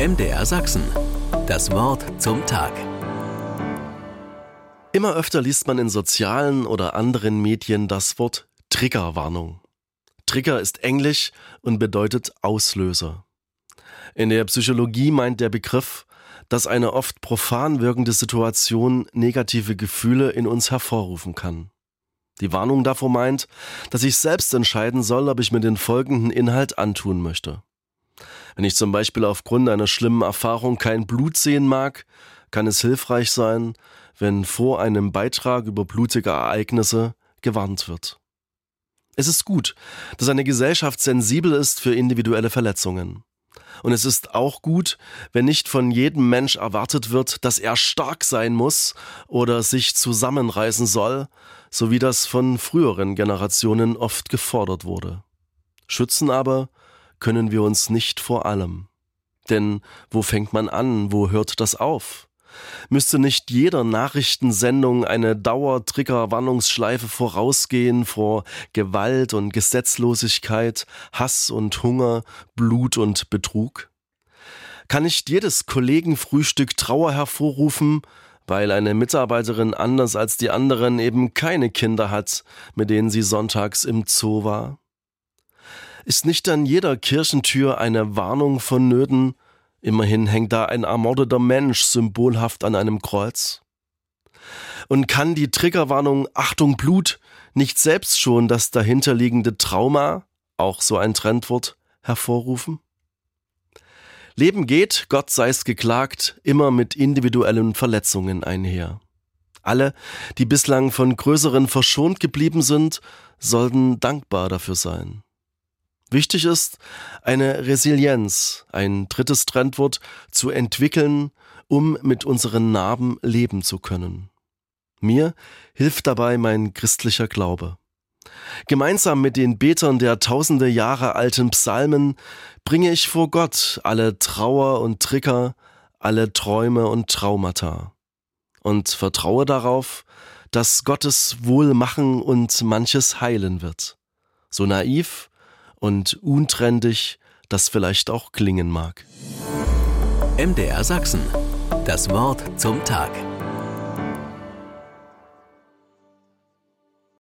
MDR Sachsen. Das Wort zum Tag. Immer öfter liest man in sozialen oder anderen Medien das Wort Triggerwarnung. Trigger ist englisch und bedeutet Auslöser. In der Psychologie meint der Begriff, dass eine oft profan wirkende Situation negative Gefühle in uns hervorrufen kann. Die Warnung davor meint, dass ich selbst entscheiden soll, ob ich mir den folgenden Inhalt antun möchte. Wenn ich zum Beispiel aufgrund einer schlimmen Erfahrung kein Blut sehen mag, kann es hilfreich sein, wenn vor einem Beitrag über blutige Ereignisse gewarnt wird. Es ist gut, dass eine Gesellschaft sensibel ist für individuelle Verletzungen. Und es ist auch gut, wenn nicht von jedem Mensch erwartet wird, dass er stark sein muss oder sich zusammenreißen soll, so wie das von früheren Generationen oft gefordert wurde. Schützen aber können wir uns nicht vor allem. Denn wo fängt man an, wo hört das auf? Müsste nicht jeder Nachrichtensendung eine Dauertrigger-Warnungsschleife vorausgehen vor Gewalt und Gesetzlosigkeit, Hass und Hunger, Blut und Betrug? Kann nicht jedes Kollegenfrühstück Trauer hervorrufen, weil eine Mitarbeiterin anders als die anderen eben keine Kinder hat, mit denen sie sonntags im Zoo war? Ist nicht an jeder Kirchentür eine Warnung vonnöten, Immerhin hängt da ein ermordeter Mensch symbolhaft an einem Kreuz. Und kann die Triggerwarnung Achtung Blut nicht selbst schon das dahinterliegende Trauma, auch so ein Trendwort, hervorrufen? Leben geht, Gott sei's geklagt, immer mit individuellen Verletzungen einher. Alle, die bislang von größeren verschont geblieben sind, sollten dankbar dafür sein. Wichtig ist, eine Resilienz, ein drittes Trendwort, zu entwickeln, um mit unseren Narben leben zu können. Mir hilft dabei mein christlicher Glaube. Gemeinsam mit den Betern der tausende Jahre alten Psalmen bringe ich vor Gott alle Trauer und Trigger, alle Träume und Traumata und vertraue darauf, dass Gottes Wohlmachen und manches heilen wird. So naiv und untrendig das vielleicht auch klingen mag. MDR Sachsen. Das Wort zum Tag.